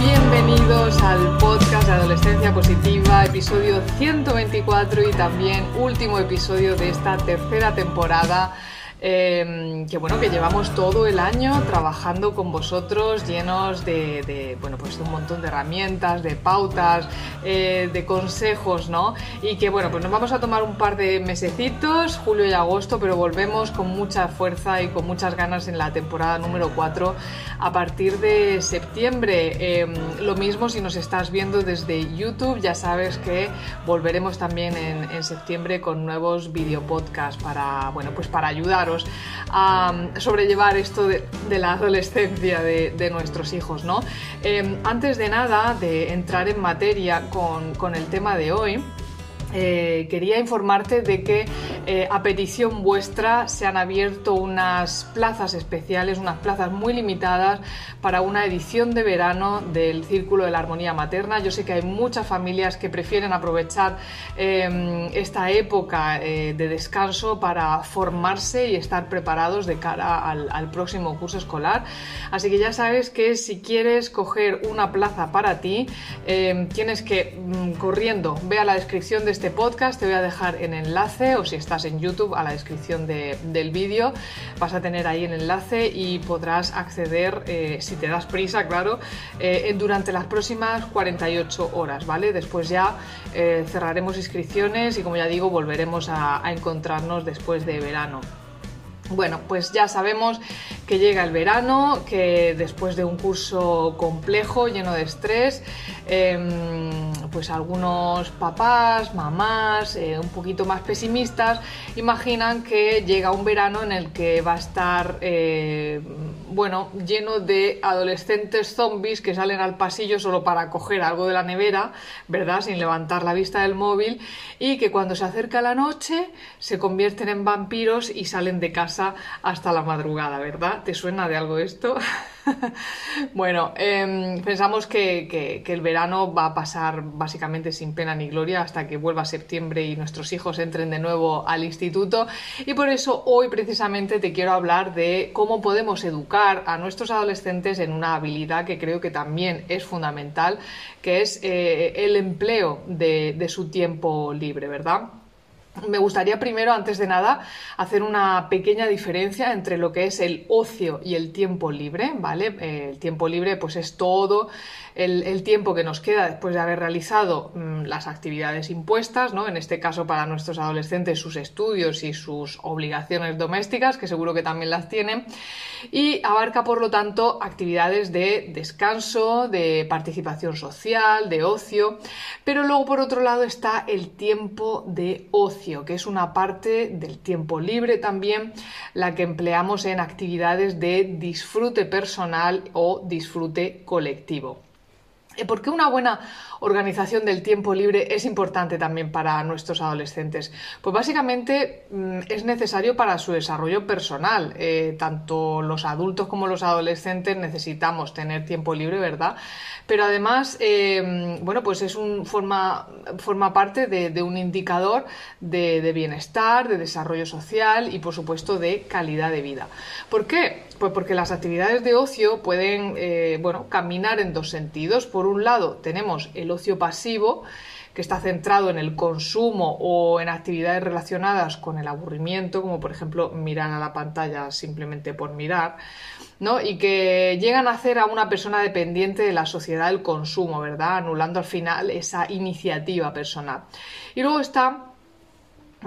Bienvenidos al podcast de Adolescencia Positiva, episodio 124 y también último episodio de esta tercera temporada Em, que bueno, que llevamos todo el año trabajando con vosotros llenos de, bueno, pues un montón de herramientas, de pautas, eh, de consejos, ¿no? Y que bueno, pues nos vamos a tomar un par de mesecitos, julio y agosto, pero volvemos con mucha fuerza y con muchas ganas en la temporada número 4 a partir de septiembre. Em, lo mismo si nos estás viendo desde YouTube, ya sabes que volveremos también en, en septiembre con nuevos videopodcasts para, bueno, pues para ayudar a sobrellevar esto de, la adolescencia de, nuestros hijos. ¿no? Em, antes de nada, de entrar en materia con, con el tema de hoy, eh, quería informarte de que eh, a petición vuestra se han abierto unas plazas especiales, unas plazas muy limitadas para una edición de verano del Círculo de la Armonía Materna. Yo sé que hay muchas familias que prefieren aprovechar em, esta época eh, de descanso para formarse y estar preparados de cara al, próximo curso escolar. Así que ya sabes que si quieres coger una plaza para ti, em, tienes que, mm, corriendo, ve a la descripción de este podcast, te voy a dejar el enlace o si estás en YouTube a la descripción del vídeo, vas a tener ahí el enlace y podrás acceder, eh, si te das prisa, claro, eh, durante las próximas 48 horas, ¿vale? Después ya eh, cerraremos inscripciones y como ya digo, volveremos a encontrarnos después de verano. Bueno, pues ya sabemos que llega el verano, que después de un curso complejo, lleno de estrés, em, pues algunos papás, mamás, eh, un poquito más pesimistas, imaginan que llega un verano en el que va a estar, eh, bueno, lleno de adolescentes zombies que salen al pasillo solo para coger algo de la nevera, ¿verdad? Sin levantar la vista del móvil, y que cuando se acerca la noche se convierten en vampiros y salen de casa hasta la madrugada, ¿verdad? ¿Te suena de algo esto? bueno, em, pensamos que, el verano va a pasar básicamente sin pena ni gloria hasta que vuelva septiembre y nuestros hijos entren de nuevo al instituto y por eso hoy precisamente te quiero hablar de cómo podemos educar a nuestros adolescentes en una habilidad que creo que también es fundamental, que es eh, el empleo de su tiempo libre, ¿verdad? Me gustaría primero, antes de nada, hacer una pequeña diferencia entre lo que es el ocio y el tiempo libre, ¿vale? Eh, el tiempo libre pues es todo el, tiempo que nos queda después de haber realizado mm, las actividades impuestas, ¿no? En este caso para nuestros adolescentes sus estudios y sus obligaciones domésticas, que seguro que también las tienen, y abarca por lo tanto actividades de descanso, de participación social, de ocio, pero luego por otro lado está el tiempo de ocio que es una parte del tiempo libre también, la que empleamos en actividades de disfrute personal o disfrute colectivo. ¿Por qué una buena organización del tiempo libre es importante también para nuestros adolescentes? Pues básicamente mm, es necesario para su desarrollo personal. Eh, tanto los adultos como los adolescentes necesitamos tener tiempo libre, ¿verdad? Pero además, eh, bueno, pues es un forma, forma parte de, un indicador de, bienestar, de desarrollo social y por supuesto de calidad de vida. ¿Por qué? Pues porque las actividades de ocio pueden, eh, bueno, caminar en dos sentidos. Por un lado, tenemos el ocio pasivo, que está centrado en el consumo o en actividades relacionadas con el aburrimiento, como por ejemplo mirar a la pantalla simplemente por mirar, ¿no? Y que llegan a hacer a una persona dependiente de la sociedad del consumo, ¿verdad? Anulando al final esa iniciativa personal. Y luego está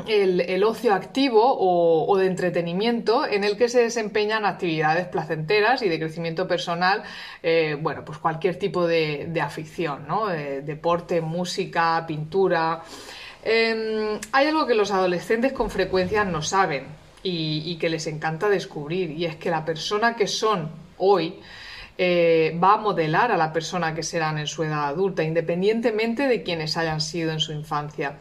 el, ocio activo o, de entretenimiento en el que se desempeñan actividades placenteras y de crecimiento personal, eh, bueno, pues cualquier tipo de, afición, ¿no? deporte, música, pintura. Em, hay algo que los adolescentes con frecuencia no saben y, que les encanta descubrir y es que la persona que son hoy eh, va a modelar a la persona que serán en su edad adulta, independientemente de quienes hayan sido en su infancia.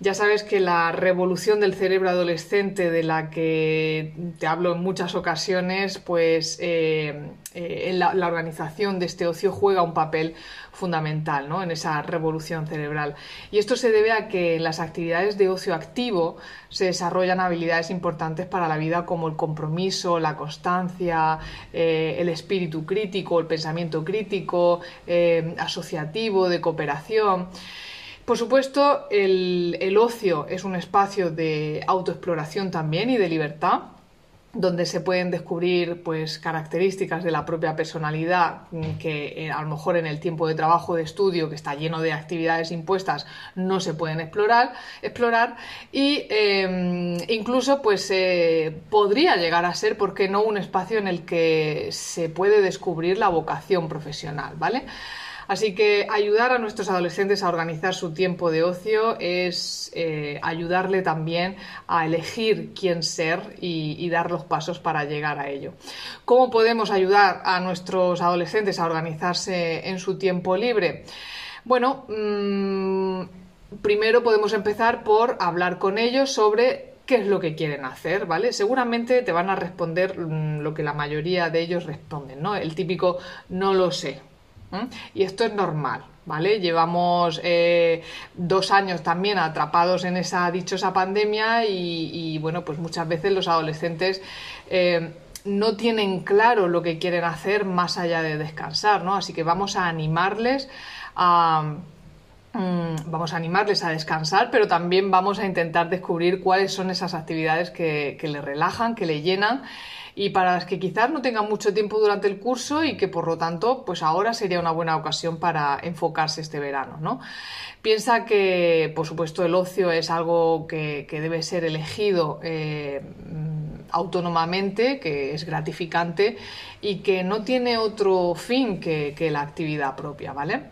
Ya sabes que la revolución del cerebro adolescente de la que te hablo en muchas ocasiones, pues eh, eh, en la, organización de este ocio juega un papel fundamental ¿no? en esa revolución cerebral. Y esto se debe a que en las actividades de ocio activo se desarrollan habilidades importantes para la vida como el compromiso, la constancia, eh, el espíritu crítico, el pensamiento crítico, asociativo, de cooperación. Por supuesto, el, ocio es un espacio de autoexploración también y de libertad donde se pueden descubrir pues características de la propia personalidad mm, que eh, a lo mejor en el tiempo de trabajo de estudio que está lleno de actividades impuestas no se pueden explorar explorar. Y em, incluso pues eh, podría llegar a ser porque no un espacio en el que se puede descubrir la vocación profesional vale Así que ayudar a nuestros adolescentes a organizar su tiempo de ocio es eh, ayudarle también a elegir quién ser y, dar los pasos para llegar a ello. ¿Cómo podemos ayudar a nuestros adolescentes a organizarse en su tiempo libre? Bueno, mm, primero podemos empezar por hablar con ellos sobre qué es lo que quieren hacer, ¿vale? Seguramente te van a responder mm, lo que la mayoría de ellos responden, ¿no? El típico no lo sé, y esto es normal, ¿vale? Llevamos eh, dos años también atrapados en esa dichosa pandemia y, bueno, pues muchas veces los adolescentes eh, no tienen claro lo que quieren hacer más allá de descansar, ¿no? Así que vamos a animarles a vamos a animarles a descansar, pero también vamos a intentar descubrir cuáles son esas actividades que, que le relajan, que le llenan y para las que quizás no tengan mucho tiempo durante el curso y que por lo tanto pues ahora sería una buena ocasión para enfocarse este verano. ¿no? Piensa que por supuesto el ocio es algo que, debe ser elegido eh, autónomamente, que es gratificante y que no tiene otro fin que, la actividad propia. ¿vale?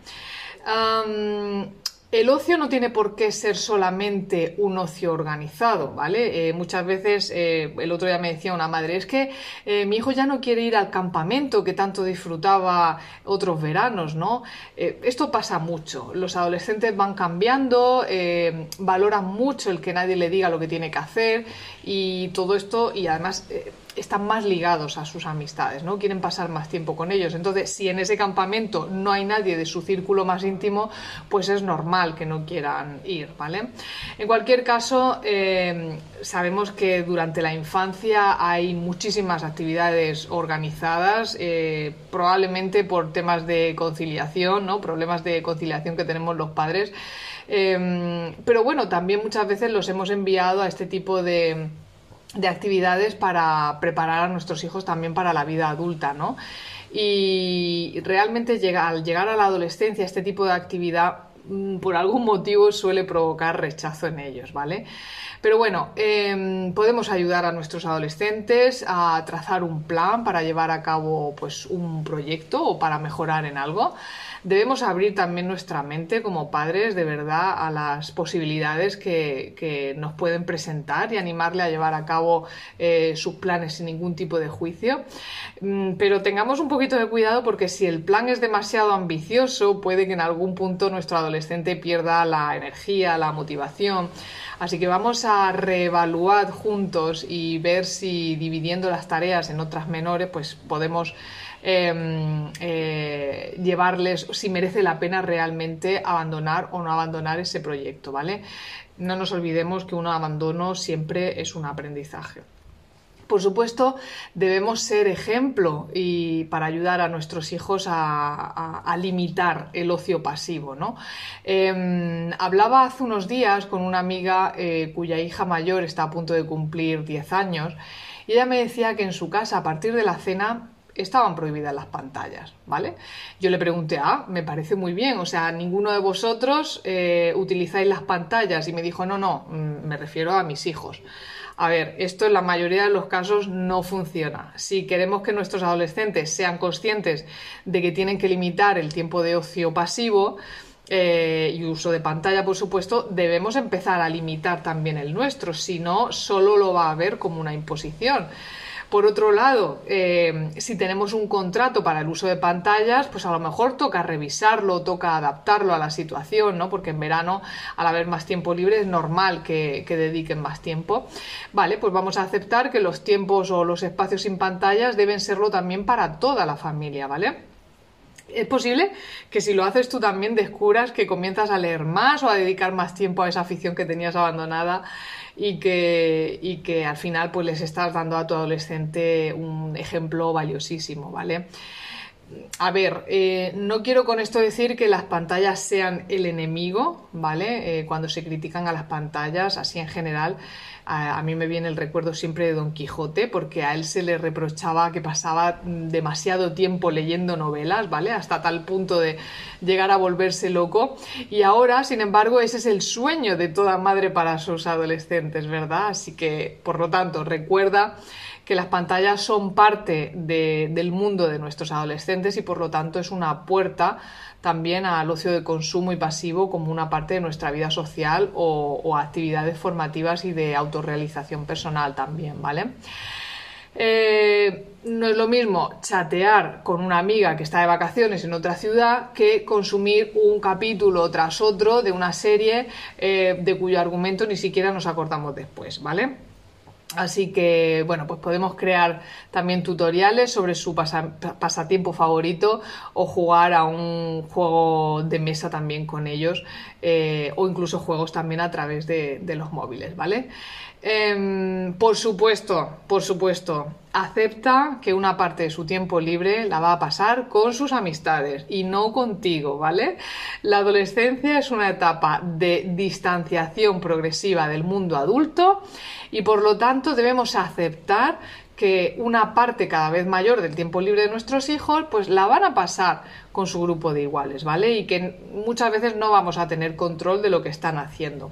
El ocio no tiene por qué ser solamente un ocio organizado, ¿vale? Eh, muchas veces, eh, el otro día me decía una madre, es que eh, mi hijo ya no quiere ir al campamento que tanto disfrutaba otros veranos, ¿no? esto pasa mucho. Los adolescentes van cambiando, valoran mucho el que nadie le diga lo que tiene que hacer y todo esto, y además están más ligados a sus amistades, ¿no? Quieren pasar más tiempo con ellos. Entonces, si en ese campamento no hay nadie de su círculo más íntimo, pues es normal que no quieran ir, ¿vale? En cualquier caso, eh, sabemos que durante la infancia hay muchísimas actividades organizadas, eh, probablemente por temas de conciliación, ¿no? Problemas de conciliación que tenemos los padres. Eh, pero bueno, también muchas veces los hemos enviado a este tipo de de actividades para preparar a nuestros hijos también para la vida adulta, ¿no? Y realmente al llegar a la adolescencia este tipo de actividad mm, por algún motivo suele provocar rechazo en ellos, ¿vale? Pero bueno, em, podemos ayudar a nuestros adolescentes a trazar un plan para llevar a cabo pues, un proyecto o para mejorar en algo. Debemos abrir también nuestra mente como padres de verdad a las posibilidades que, nos pueden presentar y animarle a llevar a cabo eh, sus planes sin ningún tipo de juicio. Mm, pero tengamos un poquito de cuidado porque si el plan es demasiado ambicioso, puede que en algún punto nuestro adolescente pierda la energía, la motivación. Así que vamos a reevaluar juntos y ver si dividiendo las tareas en otras menores, pues podemos Em, eh, llevarles si merece la pena realmente abandonar o no abandonar ese proyecto, ¿vale? No nos olvidemos que un abandono siempre es un aprendizaje. Por supuesto, debemos ser ejemplo y para ayudar a nuestros hijos a, limitar el ocio pasivo. ¿no? Em, hablaba hace unos días con una amiga eh, cuya hija mayor está a punto de cumplir 10 años y ella me decía que en su casa, a partir de la cena, estaban prohibidas las pantallas, ¿vale? Yo le pregunté, ah, me parece muy bien, o sea, ninguno de vosotros eh, utilizáis las pantallas y me dijo, no, no, mm, me refiero a mis hijos. A ver, esto en la mayoría de los casos no funciona. Si queremos que nuestros adolescentes sean conscientes de que tienen que limitar el tiempo de ocio pasivo, eh, y uso de pantalla, por supuesto, debemos empezar a limitar también el nuestro, si no, solo lo va a ver como una imposición. Por otro lado, eh, si tenemos un contrato para el uso de pantallas, pues a lo mejor toca revisarlo, toca adaptarlo a la situación, ¿no? Porque en verano, al haber más tiempo libre, es normal que, que dediquen más tiempo. Vale, pues vamos a aceptar que los tiempos o los espacios sin pantallas deben serlo también para toda la familia, ¿vale? Es posible que si lo haces tú también descubras que comienzas a leer más o a dedicar más tiempo a esa afición que tenías abandonada y que, y que al final pues les estás dando a tu adolescente un ejemplo valiosísimo, ¿vale? A ver, eh, no quiero con esto decir que las pantallas sean el enemigo, ¿vale? Eh, cuando se critican a las pantallas, así en general, a, mí me viene el recuerdo siempre de Don Quijote, porque a él se le reprochaba que pasaba demasiado tiempo leyendo novelas, ¿vale? Hasta tal punto de llegar a volverse loco. Y ahora, sin embargo, ese es el sueño de toda madre para sus adolescentes, ¿verdad? Así que, por lo tanto, recuerda que las pantallas son parte del mundo de nuestros adolescentes y por lo tanto es una puerta también al ocio de consumo y pasivo como una parte de nuestra vida social o, actividades formativas y de autorrealización personal también, ¿vale? Eh, no es lo mismo chatear con una amiga que está de vacaciones en otra ciudad que consumir un capítulo tras otro de una serie eh, de cuyo argumento ni siquiera nos acordamos después, ¿vale? Así que, bueno, pues podemos crear también tutoriales sobre su pasatiempo favorito o jugar a un juego de mesa también con ellos eh, o incluso juegos también a través de, los móviles, ¿vale? Em, por supuesto, por supuesto, acepta que una parte de su tiempo libre la va a pasar con sus amistades y no contigo, ¿vale? La adolescencia es una etapa de distanciación progresiva del mundo adulto y por lo tanto debemos aceptar que una parte cada vez mayor del tiempo libre de nuestros hijos pues la van a pasar con su grupo de iguales, ¿vale? Y que muchas veces no vamos a tener control de lo que están haciendo.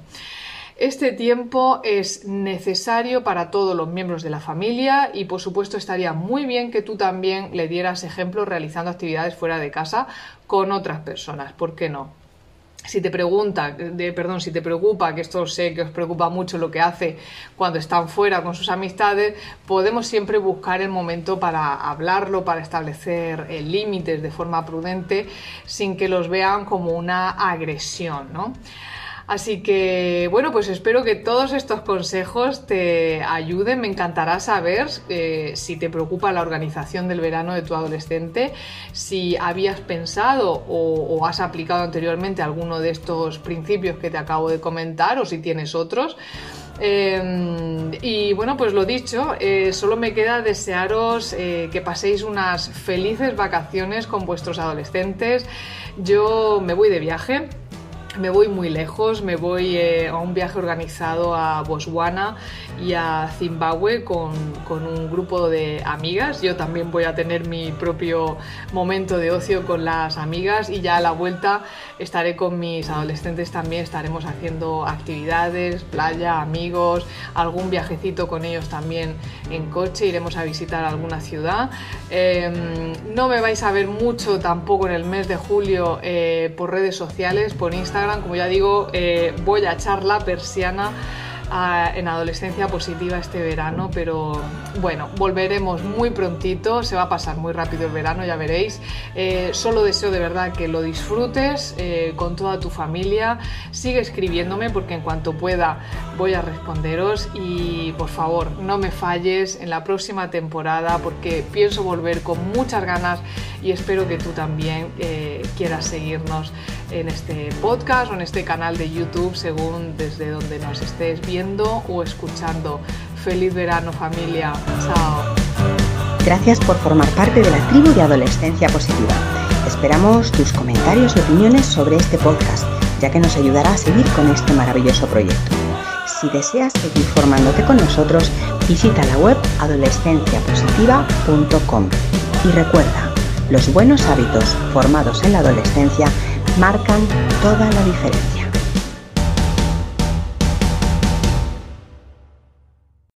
Este tiempo es necesario para todos los miembros de la familia y por supuesto estaría muy bien que tú también le dieras ejemplo realizando actividades fuera de casa con otras personas, ¿por qué no? si te pregunta, perdón, si te preocupa, que esto sé que os preocupa mucho lo que hace cuando están fuera con sus amistades, podemos siempre buscar el momento para hablarlo, para establecer eh, límites de forma prudente, sin que los vean como una agresión, ¿no? Así que, bueno, pues espero que todos estos consejos te ayuden. Me encantará saber eh, si te preocupa la organización del verano de tu adolescente, si habías pensado o, has aplicado anteriormente alguno de estos principios que te acabo de comentar o si tienes otros. Em, y bueno, pues lo dicho, eh, solo me queda desearos eh, que paséis unas felices vacaciones con vuestros adolescentes. Yo me voy de viaje me voy muy lejos, me voy eh, a un viaje organizado a Botswana y a Zimbabue con, un grupo de amigas. Yo también voy a tener mi propio momento de ocio con las amigas y ya a la vuelta estaré con mis adolescentes también, estaremos haciendo actividades, playa, amigos, algún viajecito con ellos también en coche, iremos a visitar alguna ciudad. Em, no me vais a ver mucho tampoco en el mes de julio eh, por redes sociales, por Instagram, como ya digo, eh, voy a echar la persiana en adolescencia positiva este verano, pero bueno, volveremos muy prontito, se va a pasar muy rápido el verano, ya veréis. Eh, solo deseo de verdad que lo disfrutes eh, con toda tu familia. Sigue escribiéndome porque en cuanto pueda voy a responderos y por favor no me falles en la próxima temporada porque pienso volver con muchas ganas y espero que tú también eh, quieras seguirnos en este podcast o en este canal de YouTube según desde donde nos estés viendo o escuchando. Feliz verano familia. Chao. Gracias por formar parte de la tribu de Adolescencia Positiva. Esperamos tus comentarios y opiniones sobre este podcast, ya que nos ayudará a seguir con este maravilloso proyecto. Si deseas seguir formándote con nosotros, visita la web adolescenciapositiva.com. Y recuerda, los buenos hábitos formados en la adolescencia marcan toda la diferencia.